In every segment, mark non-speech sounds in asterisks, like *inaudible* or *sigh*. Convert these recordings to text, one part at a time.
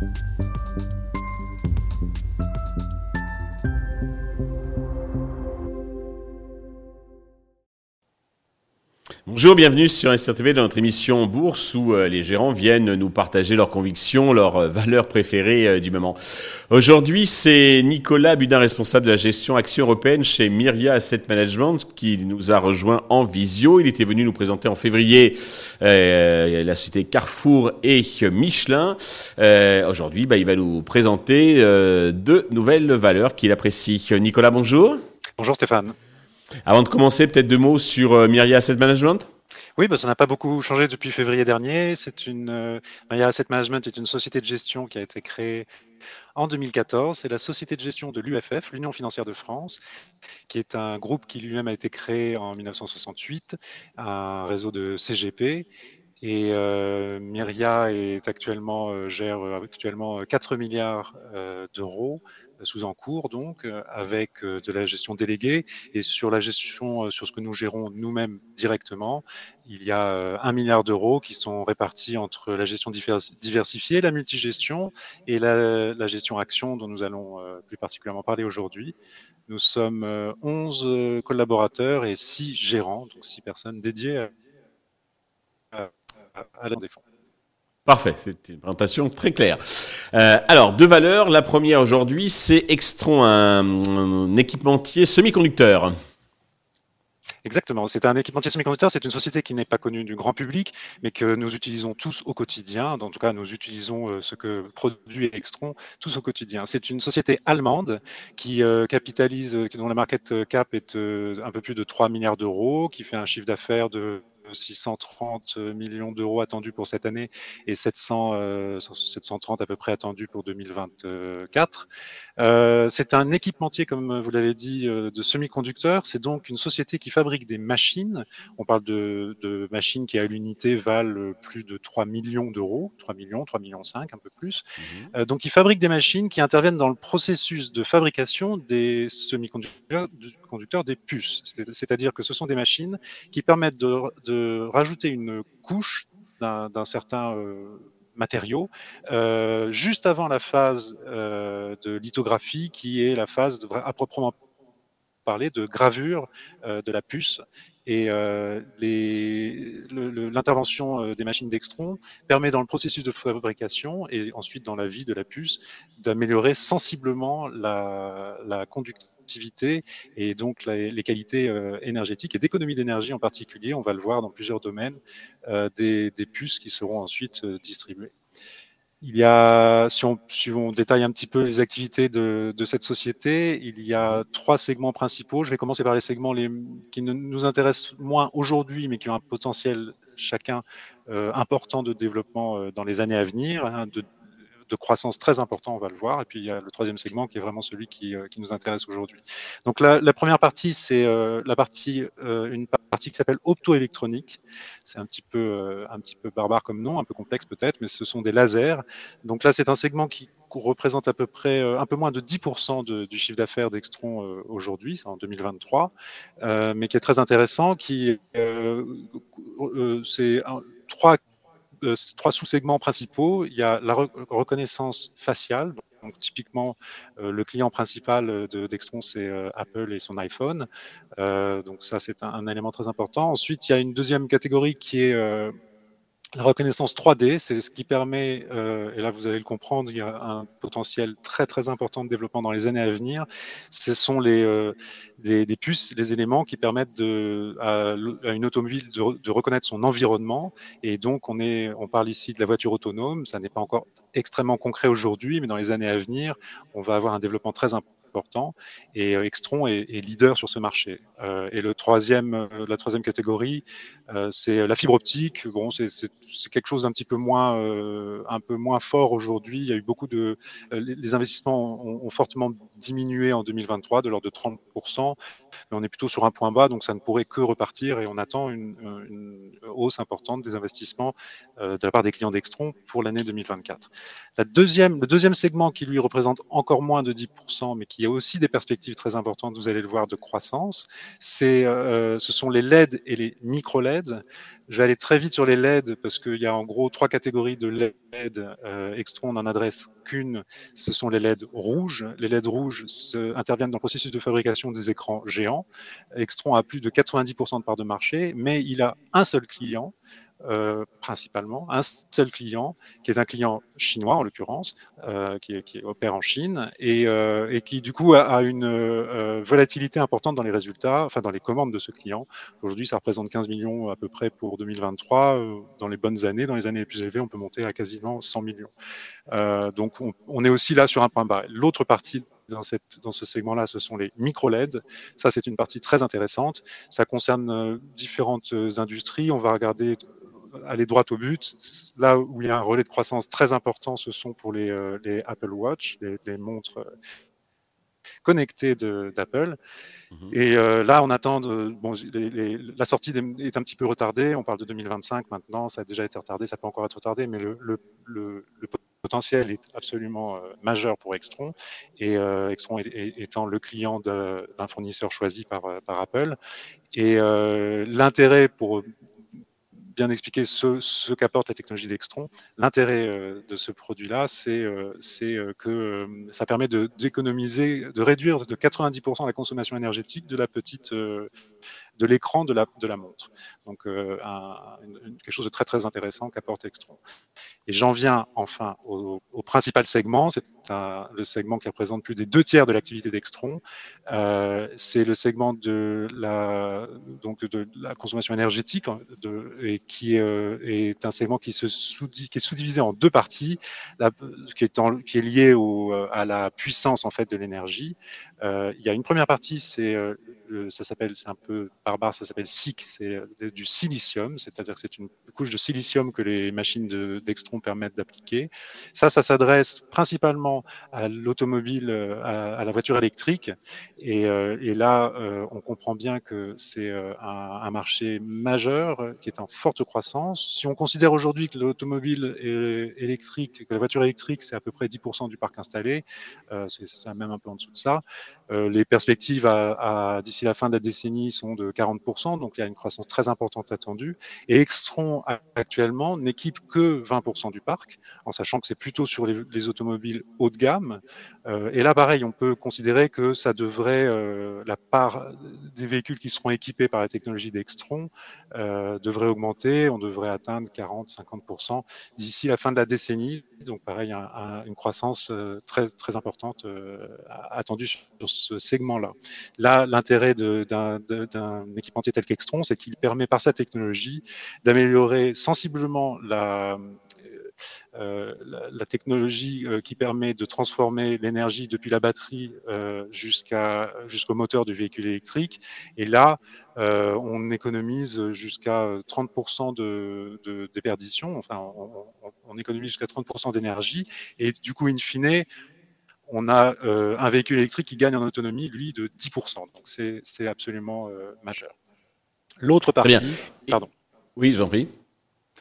Thank you. Bonjour, bienvenue sur SRTV dans notre émission Bourse où euh, les gérants viennent nous partager leurs convictions, leurs euh, valeurs préférées euh, du moment. Aujourd'hui, c'est Nicolas Budin, responsable de la gestion action européenne chez Myria Asset Management, qui nous a rejoint en visio. Il était venu nous présenter en février la société Carrefour et Michelin. Aujourd'hui, bah, il va nous présenter deux nouvelles valeurs qu'il apprécie. Nicolas, bonjour. Bonjour Stéphane. Avant de commencer, peut-être deux mots sur euh, Myria Asset Management? Oui, bah, ça n'a pas beaucoup changé depuis février dernier. C'est une euh, Myria Asset Management est une société de gestion qui a été créée en 2014. C'est la société de gestion de l'UFF, l'Union financière de France, qui est un groupe qui lui-même a été créé en 1968, un réseau de CGP. Et euh, Myria est actuellement, gère actuellement 4 milliards d'euros sous en cours, donc, euh, avec euh, de la gestion déléguée. Et sur la gestion, euh, sur ce que nous gérons nous-mêmes directement, il y a un milliard d'euros qui sont répartis entre la gestion diversifiée, la multigestion et la, gestion action dont nous allons plus particulièrement parler aujourd'hui. Nous sommes 11 collaborateurs et 6 gérants, donc 6 personnes dédiées à, à la défense. Parfait, c'est une présentation très claire. Euh, alors, deux valeurs. La première aujourd'hui, c'est Extron, un, équipementier semi-conducteur. Exactement, c'est un équipementier semi-conducteur, c'est une société qui n'est pas connue du grand public, mais que nous utilisons tous au quotidien. En tout cas, nous utilisons euh, ce que produit Extron tous au quotidien. C'est une société allemande qui euh, capitalise, dont la market cap est un peu plus de 3 milliards d'euros, qui fait un chiffre d'affaires de 630 millions d'euros attendus pour cette année et 700, 730 euh, à peu près attendus pour 2024. Euh, c'est un équipementier, comme vous l'avez dit, euh, de semi-conducteurs. C'est donc une société qui fabrique des machines. On parle de, de machines qui à l'unité valent plus de 3 millions d'euros, 3 millions, 3 millions 5, un peu plus. Mhm. donc ils fabriquent des machines qui interviennent dans le processus de fabrication des semi-conducteurs des puces. C'est-à-dire que ce sont des machines qui permettent de, de rajouter une couche d'un certain euh, matériau euh, juste avant la phase euh, de lithographie qui est la phase à proprement parler de gravure de la puce. Et l'intervention des machines d'Extron permet dans le processus de fabrication et ensuite dans la vie de la puce d'améliorer sensiblement la, la conductivité et donc les qualités euh, énergétiques et d'économie d'énergie en particulier. On va le voir dans plusieurs domaines euh, des, puces qui seront ensuite euh, distribuées. Il y a, si on, détaille un petit peu les activités de, cette société, il y a trois segments principaux. Je vais commencer par les segments qui nous intéressent moins aujourd'hui, mais qui ont un potentiel chacun important de développement dans les années à venir, de croissance très important, on va le voir. Et puis il y a le troisième segment qui est vraiment celui qui, euh, qui nous intéresse aujourd'hui. Donc la, la, première partie, c'est euh, la partie, euh, une partie qui s'appelle optoélectronique. C'est un petit peu, un petit peu barbare comme nom, un peu complexe peut-être, mais ce sont des lasers. Donc là, c'est un segment qui représente à peu près un peu moins de 10% du chiffre d'affaires d'Extron aujourd'hui, en 2023, mais qui est très intéressant, qui c'est trois euh, trois sous-segments principaux. Il y a la reconnaissance faciale. Donc, typiquement, euh, le client principal euh, de Dextron, c'est Apple et son iPhone. donc, ça, c'est un, un, élément très important. Ensuite, il y a une deuxième catégorie qui est la reconnaissance 3D, c'est ce qui permet, euh, et là vous allez le comprendre, il y a un potentiel très très important de développement dans les années à venir. Ce sont les euh, des, puces, les éléments qui permettent de, à, à une automobile de, de, reconnaître son environnement. Et donc on est, on parle ici de la voiture autonome. Ça n'est pas encore extrêmement concret aujourd'hui, mais dans les années à venir, on va avoir un développement très important Et euh, Extron est, leader sur ce marché. Euh, et le troisième, euh, la troisième catégorie, c'est la fibre optique. Bon, c'est quelque chose d'un petit peu moins, un peu moins fort aujourd'hui. Il y a eu beaucoup de, les investissements ont, fortement diminué en 2023 de l'ordre de 30%, mais on est plutôt sur un point bas, donc ça ne pourrait que repartir et on attend une, une hausse importante des investissements de la part des clients d'Extron pour l'année 2024. La deuxième, le deuxième segment qui lui représente encore moins de 10%, mais qui aussi des perspectives très importantes, vous allez le voir, de croissance. C'est, euh, ce sont les LED et les micro-LED. Je vais aller très vite sur les LED parce qu'il y a en gros trois catégories de LED. Euh, Extron n'en adresse qu'une, ce sont les LED rouges. Les LED rouges interviennent dans le processus de fabrication des écrans géants. Extron a plus de 90% de part de marché, mais il a un seul client euh, principalement un seul client, qui est un client chinois en l'occurrence, euh, qui, qui, opère en Chine et, euh, et, qui du coup a, a une euh, volatilité importante dans les résultats, enfin dans les commandes de ce client. Aujourd'hui, ça représente 15 millions à peu près pour 2023. Euh, dans les bonnes années, dans les années les plus élevées, on peut monter à quasiment 100 millions. Euh, donc on, on, est aussi là sur un point bas. L'autre partie dans, cette, dans ce segment-là, ce sont les micro-LED. Ça, c'est une partie très intéressante. Ça concerne différentes industries. On va regarder aller droit au but. Là où il y a un relais de croissance très important, ce sont pour les, euh, les Apple Watch, les, les montres euh, connectées d'Apple. Mmh. Et euh, là, on attend. De, bon, les, les, la sortie est un petit peu retardée. On parle de 2025 maintenant. Ça a déjà été retardé. Ça peut encore être retardé, mais le, le, le, le potentiel est absolument euh, majeur pour Extron. Et euh, Extron est, est, étant le client d'un fournisseur choisi par, par Apple. Et l'intérêt pour bien expliquer ce, qu'apporte la technologie d'Extron. L'intérêt euh, de ce produit-là, c'est euh, euh, que ça permet d'économiser, de, réduire de 90% la consommation énergétique de la petite de l'écran de la, montre. Donc euh, un, une, quelque chose de très très intéressant qu'apporte Extron. Et j'en viens enfin au, principal segment, c'est le segment qui représente plus des deux tiers de l'activité d'Extron. Euh, c'est le segment de la, consommation énergétique de, et qui euh, est un segment qui, est sous-divisé en deux parties, qui, est lié à la puissance en fait de l'énergie. Il y a une première partie, c'est ça s'appelle, c'est un peu barbare, ça s'appelle SiC, c'est du silicium, c'est-à-dire que c'est une couche de silicium que les machines d'Extron de, permettent d'appliquer. Ça, ça s'adresse principalement à l'automobile, à, à, la voiture électrique, et, euh, là, euh, on comprend bien que c'est euh, un, marché majeur qui est en forte croissance. Si on considère aujourd'hui que l'automobile électrique, que la voiture électrique, c'est à peu près 10% du parc installé, c'est même un peu en dessous de ça, les perspectives à, à la fin de la décennie sont de 40%, donc il y a une croissance très importante attendue. Et Extron actuellement n'équipe que 20% du parc, en sachant que c'est plutôt sur les, les, automobiles haut de gamme. Euh, et là, pareil, on peut considérer que ça devrait, euh, la part des véhicules qui seront équipés par la technologie d'Extron euh, devrait augmenter. On devrait atteindre 40-50% d'ici la fin de la décennie. Donc pareil, un, un, une croissance très très importante attendue sur ce segment-là. Là, l'intérêt d'un équipementier tel qu'Extron, c'est qu'il permet par sa technologie d'améliorer sensiblement la, euh, technologie euh, qui permet de transformer l'énergie depuis la batterie euh, jusqu'au moteur du véhicule électrique. Et là, on économise jusqu'à 30% de, de. Enfin, on économise jusqu'à 30% d'énergie. Et du coup, in fine, on a euh, un véhicule électrique qui gagne en autonomie, lui, de 10%. Donc c'est absolument euh, majeur. L'autre partie, pardon. Oui, j'en prie.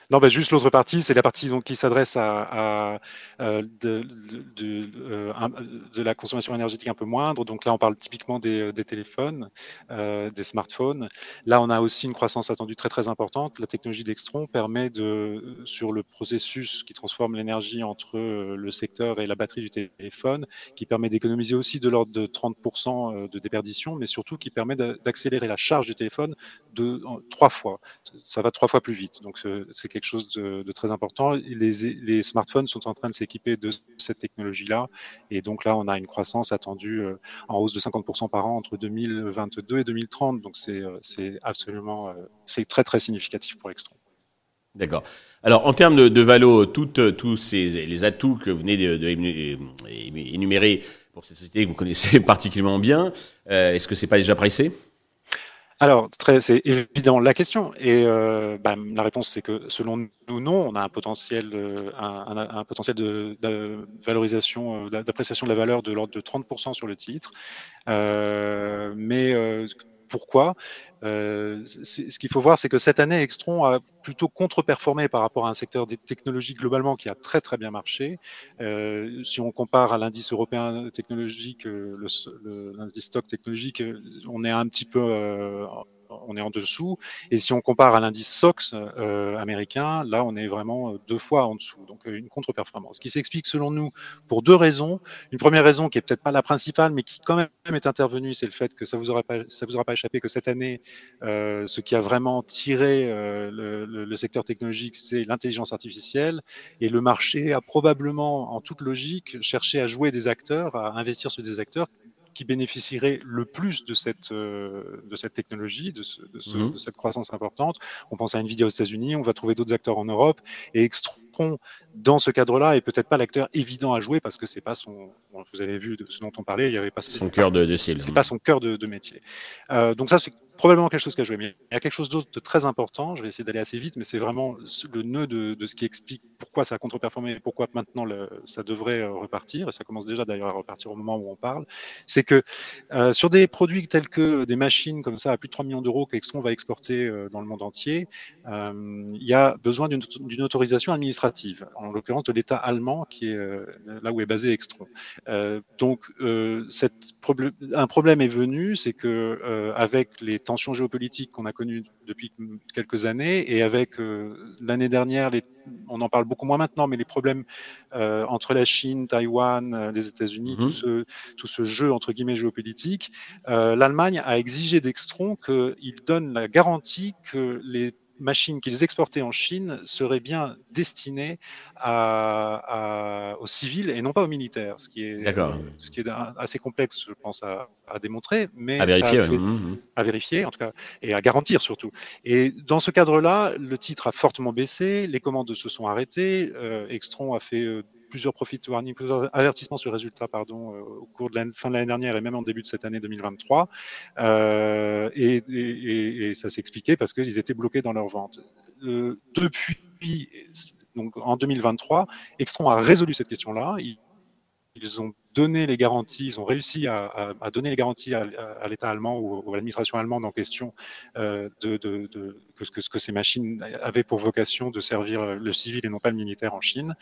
Non, ben juste l'autre partie, c'est la partie donc, qui s'adresse à, à euh, de, de, euh, de, la consommation énergétique un peu moindre. Donc là, on parle typiquement des, des téléphones, euh, des smartphones. Là, on a aussi une croissance attendue très très importante. La technologie d'Extron permet de, sur le processus qui transforme l'énergie entre le secteur et la batterie du téléphone, qui permet d'économiser aussi de l'ordre de 30% de déperdition, mais surtout qui permet d'accélérer la charge du téléphone de trois fois. Ça va trois fois plus vite. Donc c'est quelque chose de, très important. Les, smartphones sont en train de s'équiper de cette technologie-là. Et donc là, on a une croissance attendue euh, en hausse de 50% par an entre 2022 et 2030. Donc c'est euh, absolument, euh, c'est très très significatif pour Extron. D'accord. Alors, en termes de, de valo, tous ces, les atouts que vous venez de, pour cette société que vous connaissez *laughs* particulièrement bien, est-ce que c'est pas déjà pressé? Alors, c'est évident la question. Et euh, bah, la réponse, c'est que selon nous, non. On a un potentiel, euh, un, potentiel de, valorisation, euh, d'appréciation de la valeur de l'ordre de 30% sur le titre. Euh, mais pourquoi euh, Ce qu'il faut voir, c'est que cette année, Extron a plutôt contre-performé par rapport à un secteur des technologies globalement qui a très très bien marché. Euh, si on compare à l'indice européen technologique, l'indice stock technologique, on est un petit peu on est en dessous. Et si on compare à l'indice SOX euh, américain, là, on est vraiment euh, deux fois en dessous. Donc, euh, une contre-performance. Qui s'explique, selon nous, pour deux raisons. Une première raison qui est peut-être pas la principale, mais qui quand même est intervenue, c'est le fait que ça vous aura pas, ça vous aura pas échappé que cette année, euh, ce qui a vraiment tiré euh, le, le, le, secteur technologique, c'est l'intelligence artificielle. Et le marché a probablement, en toute logique, cherché à jouer des acteurs, à investir sur des acteurs qui bénéficierait le plus de cette, euh, de cette technologie, de, ce, de, ce, mmh. de, cette croissance importante. On pense à Nvidia aux États-Unis, on va trouver d'autres acteurs en Europe et Extron, dans ce cadre-là, est peut-être pas l'acteur évident à jouer parce que c'est pas son, vous avez vu de ce dont on parlait, il y avait pas son cœur de, de C'est pas son cœur de, de métier. Euh, donc ça, c'est probablement quelque chose qui a joué. Mais il y a quelque chose d'autre de très important. Je vais essayer d'aller assez vite, mais c'est vraiment le nœud de, ce qui explique pourquoi ça a contre-performé et pourquoi maintenant ça devrait repartir. Ça commence déjà d'ailleurs à repartir au moment où on parle. C'est que euh, sur des produits tels que des machines comme ça à plus de 3 millions d'euros qu'Extron va exporter euh, dans le monde entier, euh, il y a besoin d'une autorisation administrative, en l'occurrence de l'État allemand qui est là où est basé Extron. donc un problème est venu, c'est que avec les tensions géopolitiques qu'on a connues depuis quelques années et avec euh, l'année dernière, les, on en parle beaucoup moins maintenant, mais les problèmes euh, entre la Chine, Taïwan, euh, les États-Unis, -hmm. tout, ce, tout ce jeu entre guillemets géopolitique, l'Allemagne a exigé d'Extron qu'il donne la garantie que les machines qu'ils exportaient en Chine seraient bien destinées à, à, aux civils et non pas aux militaires, ce qui est, ce qui est assez complexe, je pense, à, à démontrer, mais à vérifier, fait, mmh. à vérifier en tout cas, et à garantir surtout. Et dans ce cadre-là, le titre a fortement baissé, les commandes se sont arrêtées, euh, Extron a fait euh, plusieurs profit warnings, plusieurs avertissements sur résultats pardon, euh, au cours de la fin de l'année dernière et même en début de cette année 2023. Euh, et, ça s'expliquait parce qu'ils étaient bloqués dans leur vente. Euh, depuis, donc en 2023, Extron a résolu cette question-là. Ils ont donné les garanties, ils ont réussi à, à, à donner les garanties à, à l'État allemand ou, à l'administration allemande en question euh, de, de, de que, que, que, ces machines avaient pour vocation de servir le civil et non pas le militaire en Chine.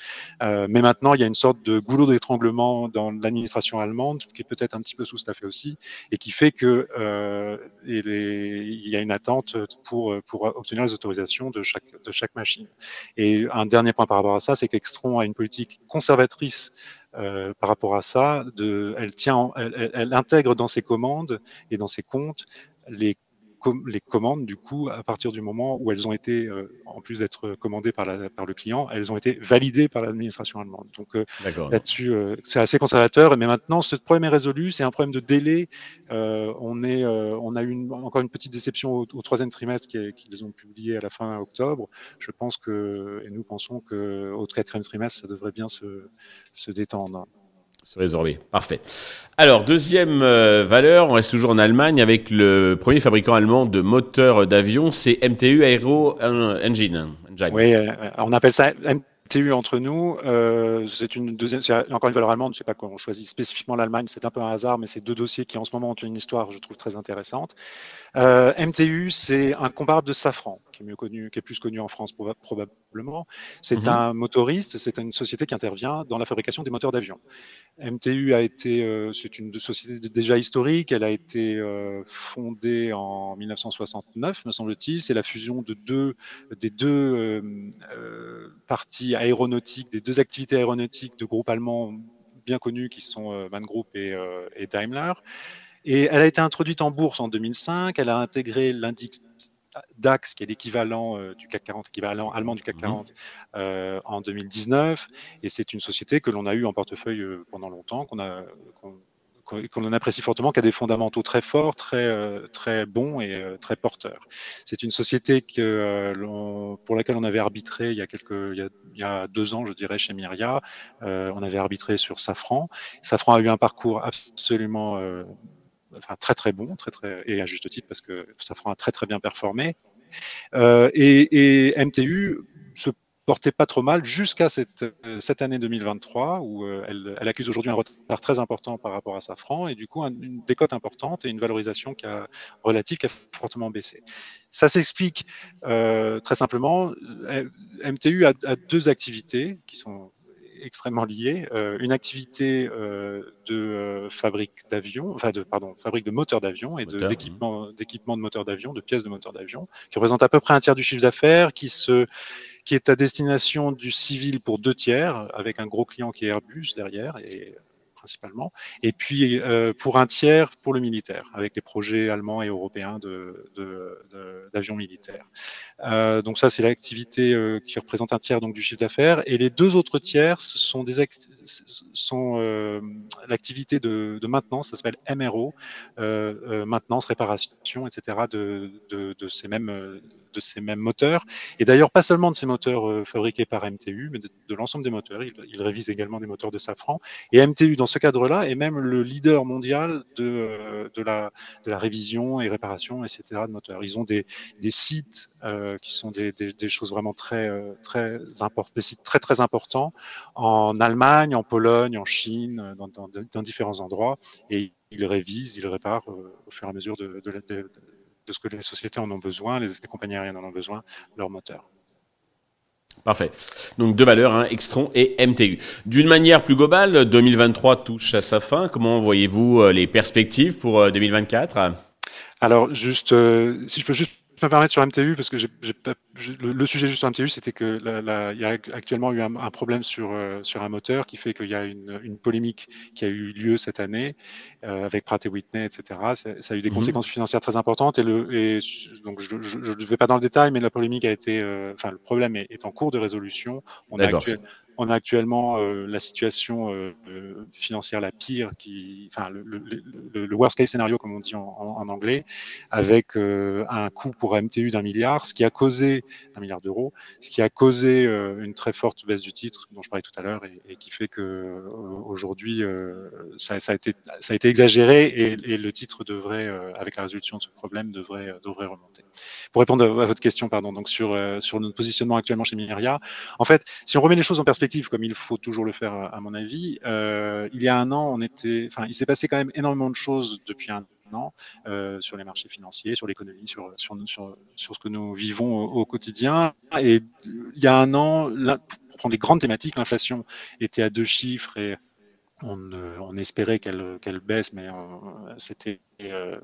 Euh, mais maintenant, il y a une sorte de goulot d'étranglement dans l'administration allemande qui est peut-être un petit peu sous-staffée aussi et qui fait que euh, les, il y a une attente pour, pour obtenir les autorisations de chaque, de chaque machine. Et un dernier point par rapport à ça, c'est qu'Extron a une politique conservatrice euh, par rapport à ça, de, elle, tient, elle, elle, elle, intègre dans ses commandes et dans ses comptes les les commandes, du coup, à partir du moment où elles ont été, euh, en plus d'être commandées par, la, par, le client, elles ont été validées par l'administration allemande. Donc euh, là-dessus, euh, c'est assez conservateur. Mais maintenant, ce problème est résolu. C'est un problème de délai. Euh, on, est, on a eu une, encore une petite déception au, au troisième trimestre qu'ils ont publié à la fin octobre. Je pense que, et nous pensons qu'au quatrième trimestre, ça devrait bien se, se détendre se résorber. Parfait. Alors, deuxième euh, valeur, on reste toujours en Allemagne avec le premier fabricant allemand de moteurs d'avion, c'est MTU Aero Engine. Engine. Oui, euh, on appelle ça MTU entre nous. Euh, c'est une deuxième, c'est encore une valeur allemande. Je sais pas qu'on choisit spécifiquement l'Allemagne, c'est un peu un hasard, mais c'est deux dossiers qui en ce moment ont une histoire, je trouve très intéressante. Euh, MTU, c'est un comparable de Safran, qui est mieux connu, qui est plus connu en France probablement. C'est mmh. un motoriste, c'est une société qui intervient dans la fabrication des moteurs d'avion. MTU a été, euh, c'est une société déjà historique. Elle a été euh, fondée en 1969, me semble-t-il. C'est la fusion de deux des deux euh, parties aéronautiques, des deux activités aéronautiques de groupes allemands bien connus qui sont Man Group et, et Daimler. Et elle a été introduite en bourse en 2005. Elle a intégré l'indice DAX, qui est l'équivalent euh, du CAC 40, équivalent allemand du CAC 40, mmh. euh, en 2019. Et c'est une société que l'on a eu en portefeuille euh, pendant longtemps, qu'on a qu'on apprécie fortement, qui a des fondamentaux très forts, très très bons et très porteurs. C'est une société que, pour laquelle on avait arbitré il y a quelques il y a, il y a deux ans, je dirais, chez Myria. on avait arbitré sur Safran. Safran a eu un parcours absolument enfin très très bon, très très et à juste titre parce que Safran a très très bien performé. Euh, et, MTU se portait pas trop mal jusqu'à cette, euh, cette année 2023 où euh, elle, elle, accuse aujourd'hui un retard très important par rapport à Safran et du coup une décote importante et une valorisation qui a, relative qui a fortement baissé. Ça s'explique très simplement. MTU a, deux activités qui sont extrêmement liées. Euh, une activité euh, de euh, fabrique d'avions, enfin de pardon, fabrique de moteurs d'avion et d'équipement d'équipement de moteurs d'avion, de pièces de moteurs d'avion, qui représente à peu près un tiers du chiffre d'affaires, qui se qui est à destination du civil pour deux tiers, avec un gros client qui est Airbus derrière et principalement, et puis euh, pour un tiers pour le militaire, avec les projets allemands et européens d'avions militaires. Euh, donc ça, c'est l'activité euh, qui représente un tiers donc du chiffre d'affaires, et les deux autres tiers ce sont des sont l'activité de, maintenance, ça s'appelle MRO, maintenance, réparation, etc. de, de ces mêmes de ces mêmes moteurs. Et d'ailleurs, pas seulement de ces moteurs euh, fabriqués par MTU, mais de, l'ensemble des moteurs. Il, il, révise également des moteurs de Safran. Et MTU, dans ce cadre-là, est même le leader mondial de, euh, de, la, révision et réparation, etc. de moteurs. Ils ont des, sites euh, qui sont des, choses vraiment très, très importantes, des sites très, très importants en Allemagne, en Pologne, en Chine, dans, différents endroits. Et ils révisent, ils réparent au fur et à mesure de, de, de, de ce que les sociétés en ont besoin, les, les compagnies aériennes en ont besoin, leur moteur. Parfait. Donc deux valeurs, hein, Extron et MTU. D'une manière plus globale, 2023 touche à sa fin. Comment voyez-vous euh, les perspectives pour 2024 euh, Alors juste, euh, si je peux juste je me permettre sur MTU parce que j'ai, le, le, sujet juste sur MTU, c'était que il y a actuellement eu un, un problème sur euh, sur un moteur qui fait qu'il y a une, une, polémique qui a eu lieu cette année euh, avec Pratt et Whitney, etc. Ça, ça a eu des mmh. conséquences financières très importantes et le et donc je ne vais pas dans le détail, mais la polémique a été, euh, enfin le problème est, est, en cours de résolution. On a actuel, on a actuellement euh, la situation euh, euh, financière la pire, qui, enfin le, le, le, worst case scénario comme on dit en, en, anglais, avec euh, un coût pour MTU d'un milliard, ce qui a causé un milliard d'euros, ce qui a causé euh, une très forte baisse du titre dont je parlais tout à l'heure et, et, qui fait que euh, aujourd'hui ça, ça, a été ça a été exagéré et, et le titre devrait, avec la résolution de ce problème, devrait devrait remonter. Pour répondre à votre question, pardon, donc sur sur notre positionnement actuellement chez Miria, en fait, si on remet les choses en perspective comme il faut toujours le faire à mon avis. Euh, il y a un an, on était, enfin, il s'est passé quand même énormément de choses depuis un an euh, sur les marchés financiers, sur l'économie, sur, sur, sur, sur, ce que nous vivons au, quotidien. Et il y a un an, pour prendre les grandes thématiques, l'inflation était à deux chiffres et on, on espérait qu'elle qu'elle baisse, mais euh, c'était, euh,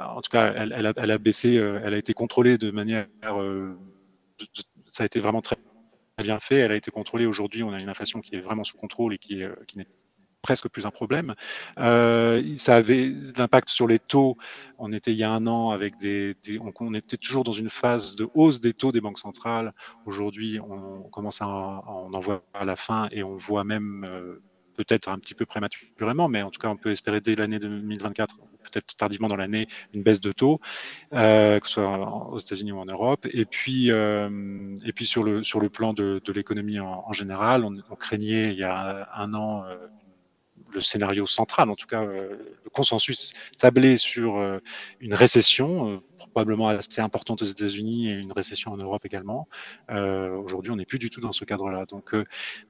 en tout cas, elle, elle, a, baissé, euh, elle a été contrôlée de manière, euh, ça a été vraiment très bien fait, elle a été contrôlée. Aujourd'hui, on a une inflation qui est vraiment sous contrôle et qui, qui n'est presque plus un problème. Euh, ça avait l'impact sur les taux. On était il y a un an avec des, on, était toujours dans une phase de hausse des taux des banques centrales. Aujourd'hui, on, commence à, en voit à la fin et on voit même euh, peut-être un petit peu prématurément, mais en tout cas, on peut espérer dès l'année 2024, peut-être tardivement dans l'année, une baisse de taux, euh, que ce soit aux États-Unis ou en Europe. Et puis, euh, et puis sur le sur le plan de, de l'économie en, en, général, on, craignait il y a un an euh, le scénario central, en tout cas euh, le consensus tablé sur euh, une récession, euh, probablement assez importante aux États-Unis et une récession en Europe également. aujourd'hui, on n'est plus du tout dans ce cadre-là. Donc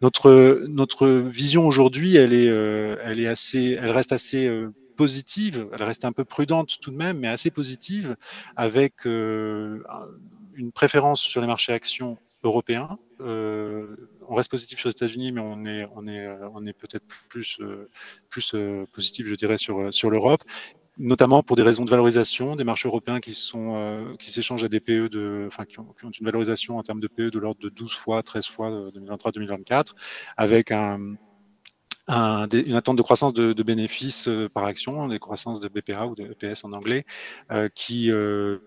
notre notre vision aujourd'hui, elle est elle est assez, elle reste assez positive, elle reste un peu prudente tout de même, mais assez positive, avec une préférence sur les marchés actions européens. On reste positif sur les États-Unis, mais on est, on est, on est peut-être plus, euh, plus euh, positif, je dirais, sur, sur l'Europe notamment pour des raisons de valorisation des marchés européens qui sont euh, qui s'échangent à des PE de enfin qui ont, une valorisation en termes de PE de l'ordre de 12 fois 13 fois 2023-2024 avec un, un, une attente de croissance de, bénéfices euh, par action des croissances de BPA ou de EPS en anglais euh, qui euh,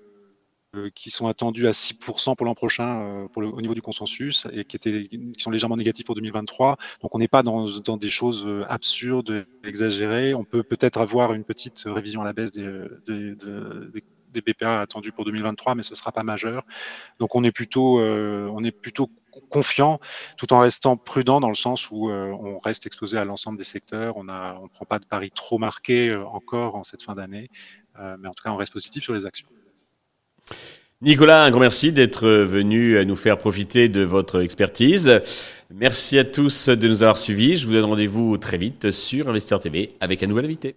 qui sont attendus à 6% pour l'an prochain euh, pour le, au niveau du consensus et qui, étaient, qui sont légèrement négatifs pour 2023. Donc on n'est pas dans, dans, des choses euh, absurdes, exagérées. On peut peut-être avoir une petite révision à la baisse des, des, des, des BPA attendus pour 2023, mais ce sera pas majeur. Donc on est plutôt, euh, on est plutôt confiant tout en restant prudent dans le sens où euh, on reste exposé à l'ensemble des secteurs. On a, on prend pas de paris trop marqués encore en cette fin d'année, euh, mais en tout cas on reste positif sur les actions. Nicolas, un grand merci d'être venu nous faire profiter de votre expertise. Merci à tous de nous avoir suivis. Je vous donne rendez-vous très vite sur Investeur TV avec un nouvel invité.